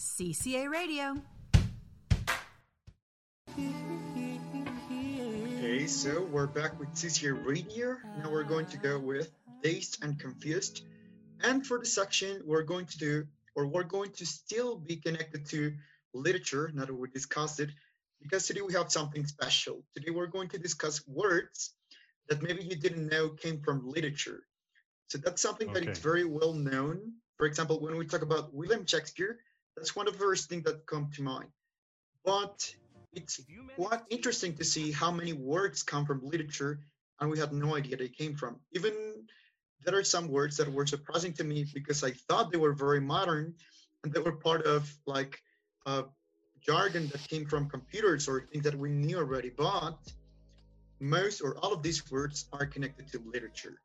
CCA Radio. Okay, so we're back with CCA Radio. Now we're going to go with Dazed and Confused. And for the section, we're going to do, or we're going to still be connected to literature, now that we discussed it, because today we have something special. Today we're going to discuss words that maybe you didn't know came from literature. So that's something that is very well known. For example, when we talk about William Shakespeare, that's one of the first things that come to mind. But it's quite interesting to see how many words come from literature and we had no idea they came from. Even there are some words that were surprising to me because I thought they were very modern and they were part of like uh, jargon that came from computers or things that we knew already. But most or all of these words are connected to literature.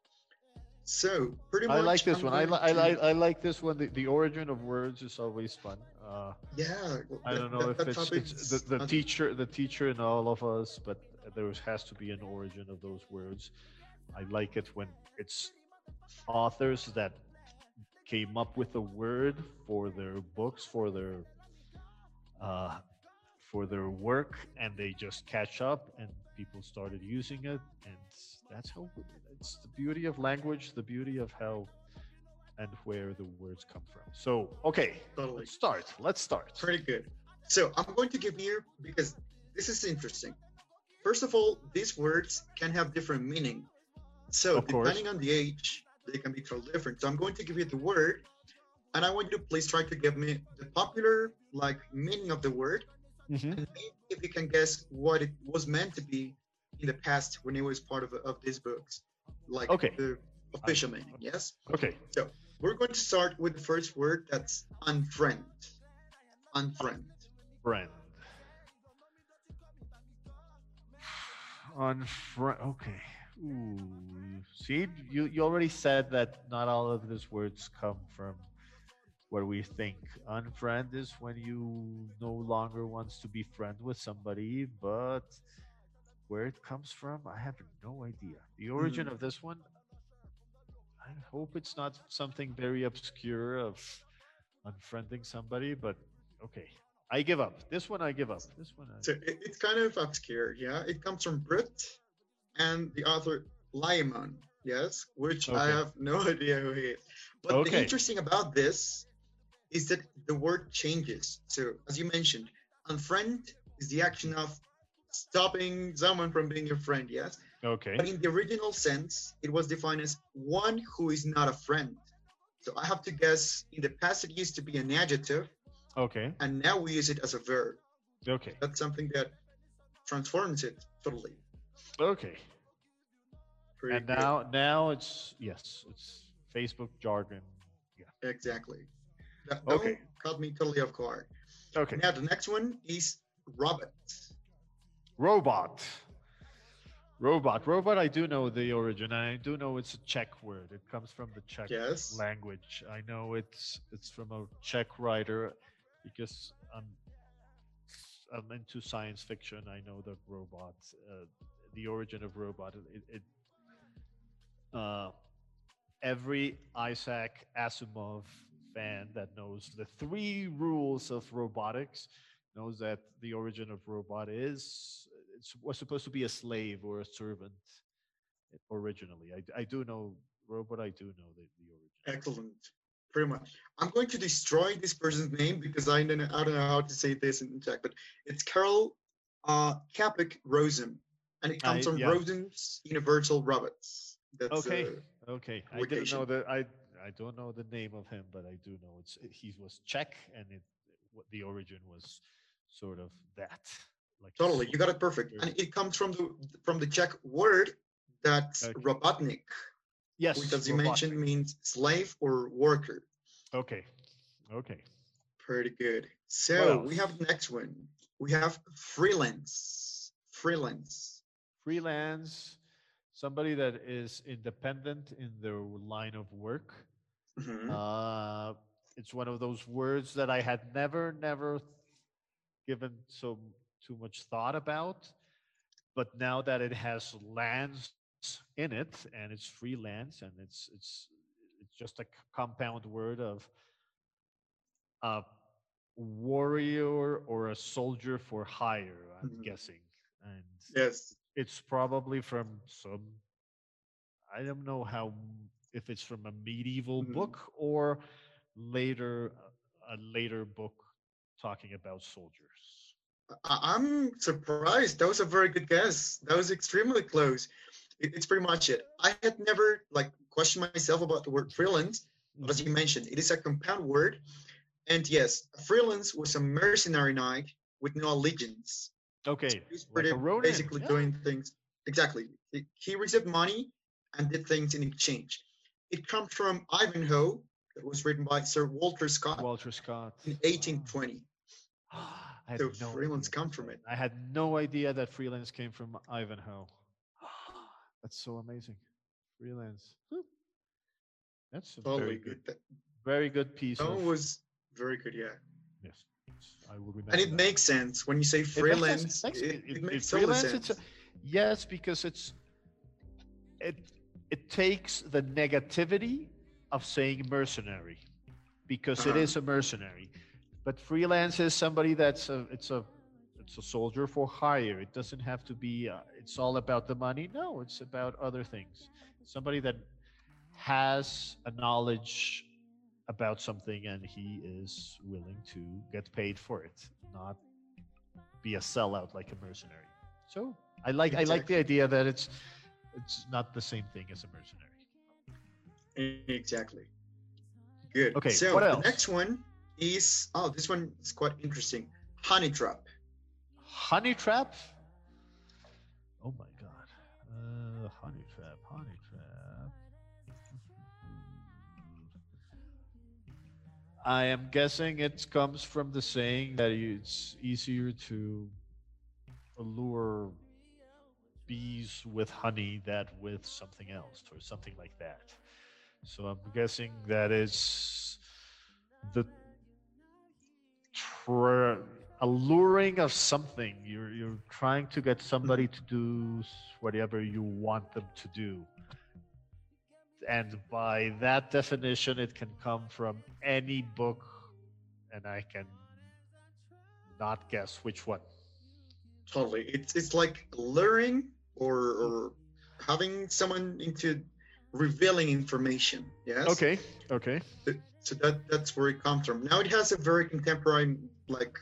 So pretty much. I like this I'm one. I, li- I like I like this one. The, the origin of words is always fun. Uh, Yeah. I don't know that- if that it's, it's the, the teacher, the teacher in all of us, but there has to be an origin of those words. I like it when it's authors that came up with a word for their books, for their uh, for their work, and they just catch up, and people started using it, and that's how it's the beauty of language, the beauty of how and where the words come from. So, okay, Totally. let's start. Let's start. Pretty good. So I'm going to give you because this is interesting. First of all, these words can have different meaning. So Of course. depending on the age, they can be totally different. So I'm going to give you the word, and I want you to please try to give me the popular like meaning of the word, Mhm. and if you can guess what it was meant to be in the past when it was part of of these books, like Okay. the official meaning. Yes. Okay. So we're going to start with the first word that's unfriend. Unfriend. Friend. Unfriend. Okay. Ooh. See, you, you already said that not all of these words come from where we think. Unfriend is when you no longer wants to be friend with somebody, but where it comes from, I have no idea. The origin Mhm. of this one, I hope it's not something very obscure of unfriending somebody, but okay. I give up. This one I give up. This one I So it, it's kind of obscure, yeah. It comes from Brut and the author Layamon, yes, which I have no idea who he is. But the interesting about this is that the word changes. So as you mentioned, unfriend is the action of stopping someone from being your friend, yes. okay. But in the original sense, it was defined as one who is not a friend. So I have to guess in the past it used to be an adjective, Okay. and now we use it as a verb. Okay. That's something that transforms it totally. Okay. Pretty And good. now now it's yes, it's Facebook jargon. Yeah. exactly. That, that Okay. caught me totally off guard. Okay. Now the next one is robot. Robot. Robot. Robot I do know the origin. I do know it's a Czech word. It comes from the Czech Yes. language. I know it's it's from a Czech writer because I'm I'm into science fiction. I know that robot, uh, the origin of robot. It, it uh, every Isaac Asimov fan that knows the three rules of robotics knows that the origin of robot is it was supposed to be a slave or a servant originally. I, I do know robot. I do know the, the origin. Excellent. Pretty much. I'm going to destroy this person's name because I don't know, I don't know how to say this in Czech, but it's Karl uh, Kapik Rosen, and it comes I- from yeah. Rossum's Universal Robots. That's, Okay, uh, okay. I didn't know that. I I don't know the name of him, but I do know it's he was Czech, and it what the origin was sort of that. Like totally. You got it perfect, and it comes from the from the Czech word that's Okay. robotnik, Yes, which, as you mentioned, means slave or worker. Okay, okay. Pretty good. So we have next one. We have freelance. Freelance. Freelance, somebody that is independent in their line of work. Mhm. Uh, it's one of those words that I had never, never given so too much thought about. But now that it has lands in it and it's freelance and it's it's it's just a compound word of a warrior or a soldier for hire. I'm Mhm. guessing, and Yes. it's probably from some. I don't know how if it's from a medieval Mhm. book or later a later book talking about soldiers. I'm surprised. That was a very good guess. That was extremely close. It's pretty much it. I had never like questioned myself about the word freelance, but as you mm-hmm. mentioned, it is a compound word. And yes, freelance was a mercenary knight with no allegiance. Okay, He's like pretty a Ronin, basically yeah. doing things exactly. He, received money and did things in exchange. It comes from Ivanhoe, that was written by Sir Walter Scott Walter Scott. in Wow. 1820. I had So no freelance idea. come from it. I had no idea that freelance came from Ivanhoe. That's so amazing. Freelance. That's a Totally very good. good, very good piece that of. was very good, yeah. yes, I will remember. And it that. makes sense when you say It makes freelance. It, it- it it- makes freelance, sense. a- yes, because it's it it takes the negativity of saying mercenary, because it Uh-huh. is a mercenary, but freelance is somebody that's a it's a it's a soldier for hire. It doesn't have to be. Uh, it's all about the money. No, it's about other things. Somebody that has a knowledge about something and he is willing to get paid for it, not be a sellout like a mercenary. So I like I like the idea that it's it's not the same thing as a mercenary. Exactly. Good. Okay, So what the next one is oh, this one is quite interesting. Honey trap. Honey trap. Oh my god. Uh, honey trap. Honey trap. I am guessing it comes from the saying that it's easier to allure bees with honey than with something else or something like that. So I'm guessing that is the tr- alluring of something. You're you're trying to get somebody to do whatever you want them to do. And by that definition, it can come from any book, and I can not guess which one. Totally. It's it's like luring or or having someone into revealing information. Yes. Okay, okay. So that that's where it comes from. Now it has a very contemporary like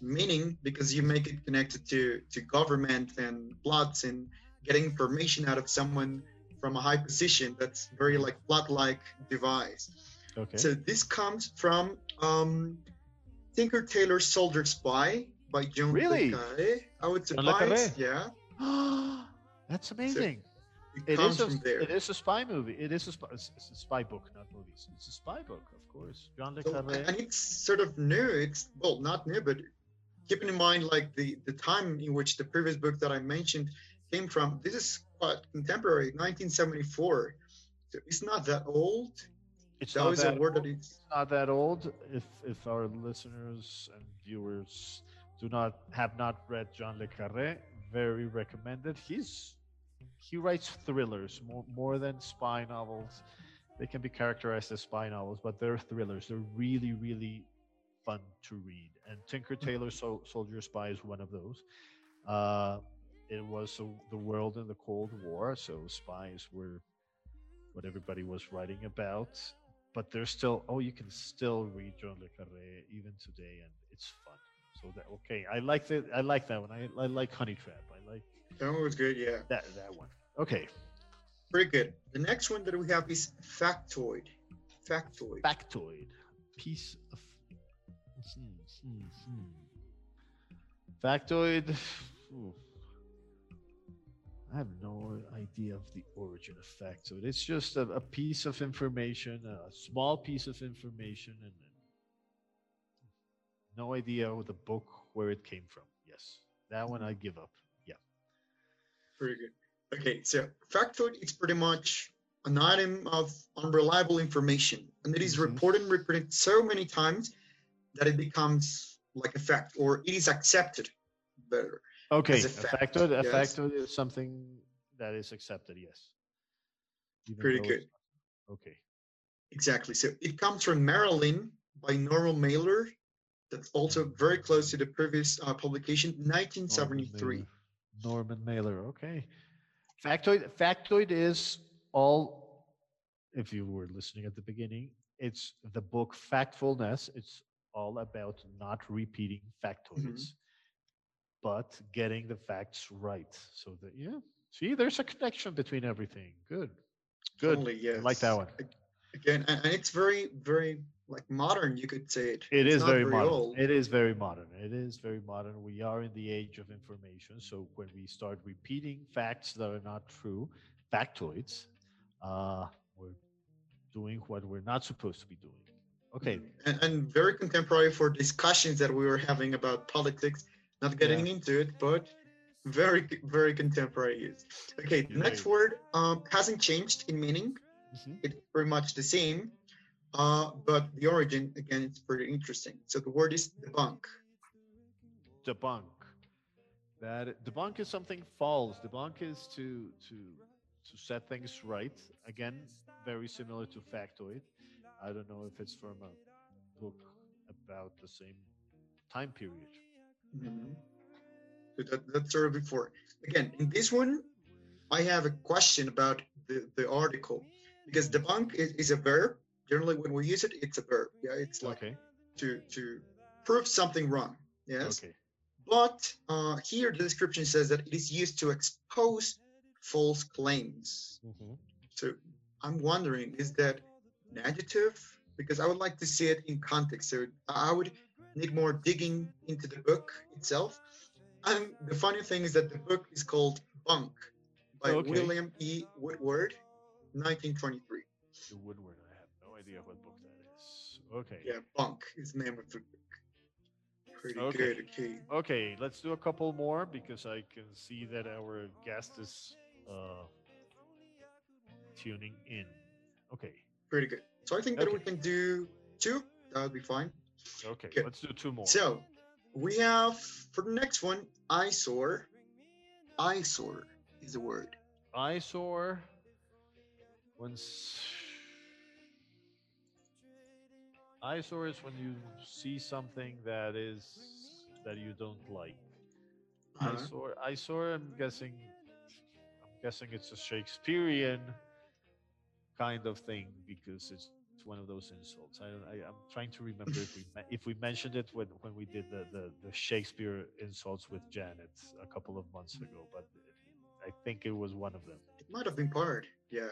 meaning because you make it connected to to government and plots and getting information out of someone from a high position. That's very like plot-like device. Okay. So this comes from um, Tinker Tailor Soldier Spy by John le Really? Carré. I would le surprise. Yeah, That's amazing. It, It is a from there. it is a spy movie. It is a spy, it's it's a spy book, not movies. It's a spy book, of course. Jean le So, Carré. and it's sort of new. It's well, not new, but keeping in mind like the the time in which the previous book that I mentioned came from. This is quite contemporary, 1974. So it's not that old. It's that not that a word old. that it's not that old. If if our listeners and viewers do not have not read John le Carré, very recommended. He's he writes thrillers more more than spy novels. They can be characterized as spy novels, but they're thrillers. They're really really fun to read. And Tinker Tailor Sol- Soldier Spy is one of those. Uh, it was a, the world in the Cold War, so spies were what everybody was writing about but there's still oh you can still read John le Carré even today and it's fun so that okay i like that i like that one i, I like honey trap i like that one was good. Yeah, that that one okay pretty good. The next one that we have is Factoid. Factoid. factoid piece of factoid ooh. I have no idea of the origin of factoid. It's just a, a piece of information, a small piece of information, and, and no idea of the book where it came from. Yes, that one I give up. Yeah. Pretty good. Okay, so factoid is pretty much an item of unreliable information, and it is Mhm. reported and repeated so many times that it becomes like a fact, or it is accepted better. Okay, a a fact, factoid. A factoid is something that is accepted. Yes. Even Pretty good. Okay. Exactly. So it comes from Marilyn by Norman Mailer That's also very close to the previous uh, publication, 1973. Norman Mailer. Okay. Factoid. Factoid is all. If you were listening at the beginning, it's the book Factfulness. It's all about not repeating factoids, mm-hmm. but getting the facts right. So that yeah, see, there's a connection between everything. Good. Good. Totally, yes. I like that one. Again, and it's very, very like modern. You could say it. It is very, very modern. Old. It is very modern. It is very modern. We are in the age of information. So when we start repeating facts that are not true, factoids, uh, we're doing what we're not supposed to be doing. Okay. Mm-hmm. And, and very contemporary for discussions that we were having about politics. Not getting yeah. into it, but very very contemporary okay the next word um, hasn't changed in meaning mm-hmm. it's pretty much the same uh, but the origin again it's pretty interesting. So the word is debunk. Debunk. That debunk is something false. Debunk is to to to set things right. Again very similar to factoid. I don't know if it's from a book about the same time period. Mm-hmm. That, that sort of before. Again, in this one, I have a question about the, the article. Because debunk is, is a verb. Generally, when we use it, it's a verb. Yeah, it's like okay. to to prove something wrong. Yes. Okay. But uh, here the description says that it is used to expose false claims. Mm-hmm. So I'm wondering, is that an adjective? Because I would like to see it in context. So I would need more digging into the book itself and the funny thing is that the book is called Bunk by okay. William E. Woodward, 1923. The Woodward, I have no idea what book that is. Okay. Yeah, Bunk is the name of the book. Pretty okay. good. Okay. Okay, let's do a couple more because I can see that our guest is uh, tuning in. Okay. Pretty good. So I think that we can do two. That would be fine. Okay, okay, let's do two more. So we have for the next one eyesore. Eyesore is the word. Eyesore. Once eyesore is when you see something that is that you don't like. Uh-huh. Eyesore. Eyesore. I'm guessing. I'm guessing it's a Shakespearean kind of thing because it's one of those insults. I, I am trying to remember if we if we mentioned it when when we did the, the the Shakespeare insults with Janet a couple of months ago, but I think it was one of them. It might have been part, yeah.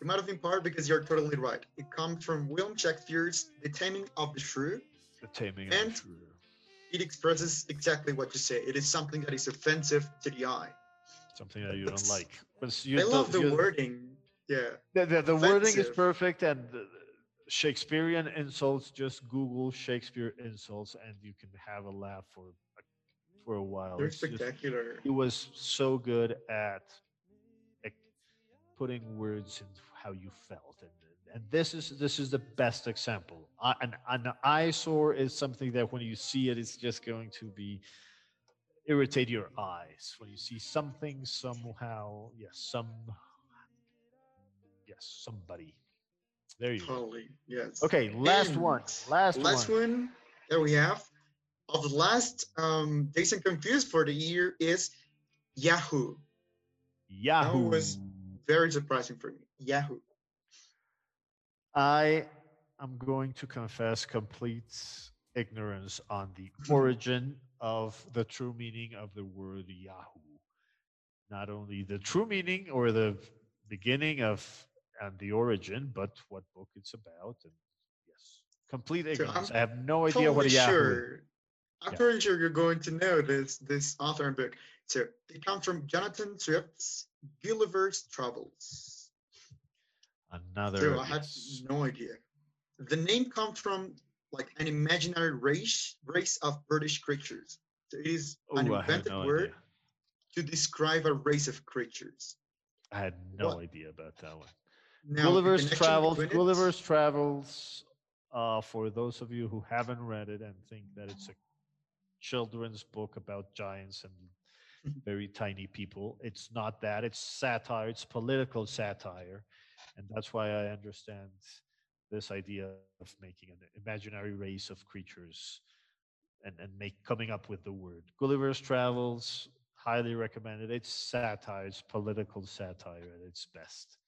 It might have been part because you're totally right. It comes from William Shakespeare's The Taming of the Shrew. The Taming and of the Shrew. It expresses exactly what you say. It is something that is offensive to the eye. Something that you don't like. I love the wording yeah. The, the, the wording is perfect, and Shakespearean insults. Just Google Shakespeare insults, and you can have a laugh for for a while. They're it's spectacular. Just, he was so good at putting words in how you felt, and and this is this is the best example. Uh, an an eyesore is something that when you see it, it's just going to be irritate your eyes when you see something somehow yes some yes, somebody. There you totally, go. yes. Okay, last and one. Last, last one. one that we have of the last um, Dazed and Confused for the year is Yahoo. Yahoo that was very surprising for me. Yahoo. I am going to confess complete ignorance on the origin of the true meaning of the word Yahoo. Not only the true meaning or the beginning of and the origin, but what book it's about. And yes, complete ignorance. So I have no idea totally what a Yahoo. Sure. I'm yeah. pretty sure you're going to know this this author and book. So it comes from Jonathan Swift's Gulliver's Travels. Another. So I have no idea. The name comes from like an imaginary race race of British creatures. So it is Ooh, an invented no word idea. to describe a race of creatures. I had no what? idea about that one. Now, Gulliver's Travels. Gulliver's Travels. Uh, for those of you who haven't read it and think that it's a children's book about giants and very tiny people, it's not that. It's satire. It's political satire, and that's why I understand this idea of making an imaginary race of creatures and, and make coming up with the word. Gulliver's Travels, highly recommended. It's satire, it's political satire at its best.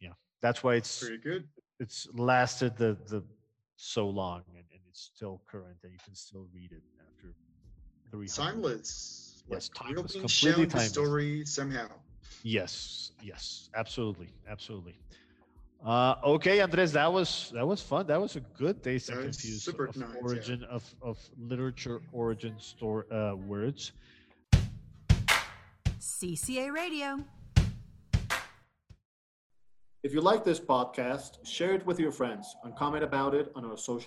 Yeah, that's why it's Pretty good. it's lasted the the so long and, and it's still current and you can still read it after three Timeless. Yes, Like, you're being completely shown the timeless. story somehow. Yes, yes, absolutely, absolutely. Uh, okay, Andres, that was that was fun. That was a good Dazed and Confused super of nice, yeah. origin of of literature origin store uh, words. CCA Radio. If you like this podcast, share it with your friends and comment about it on our social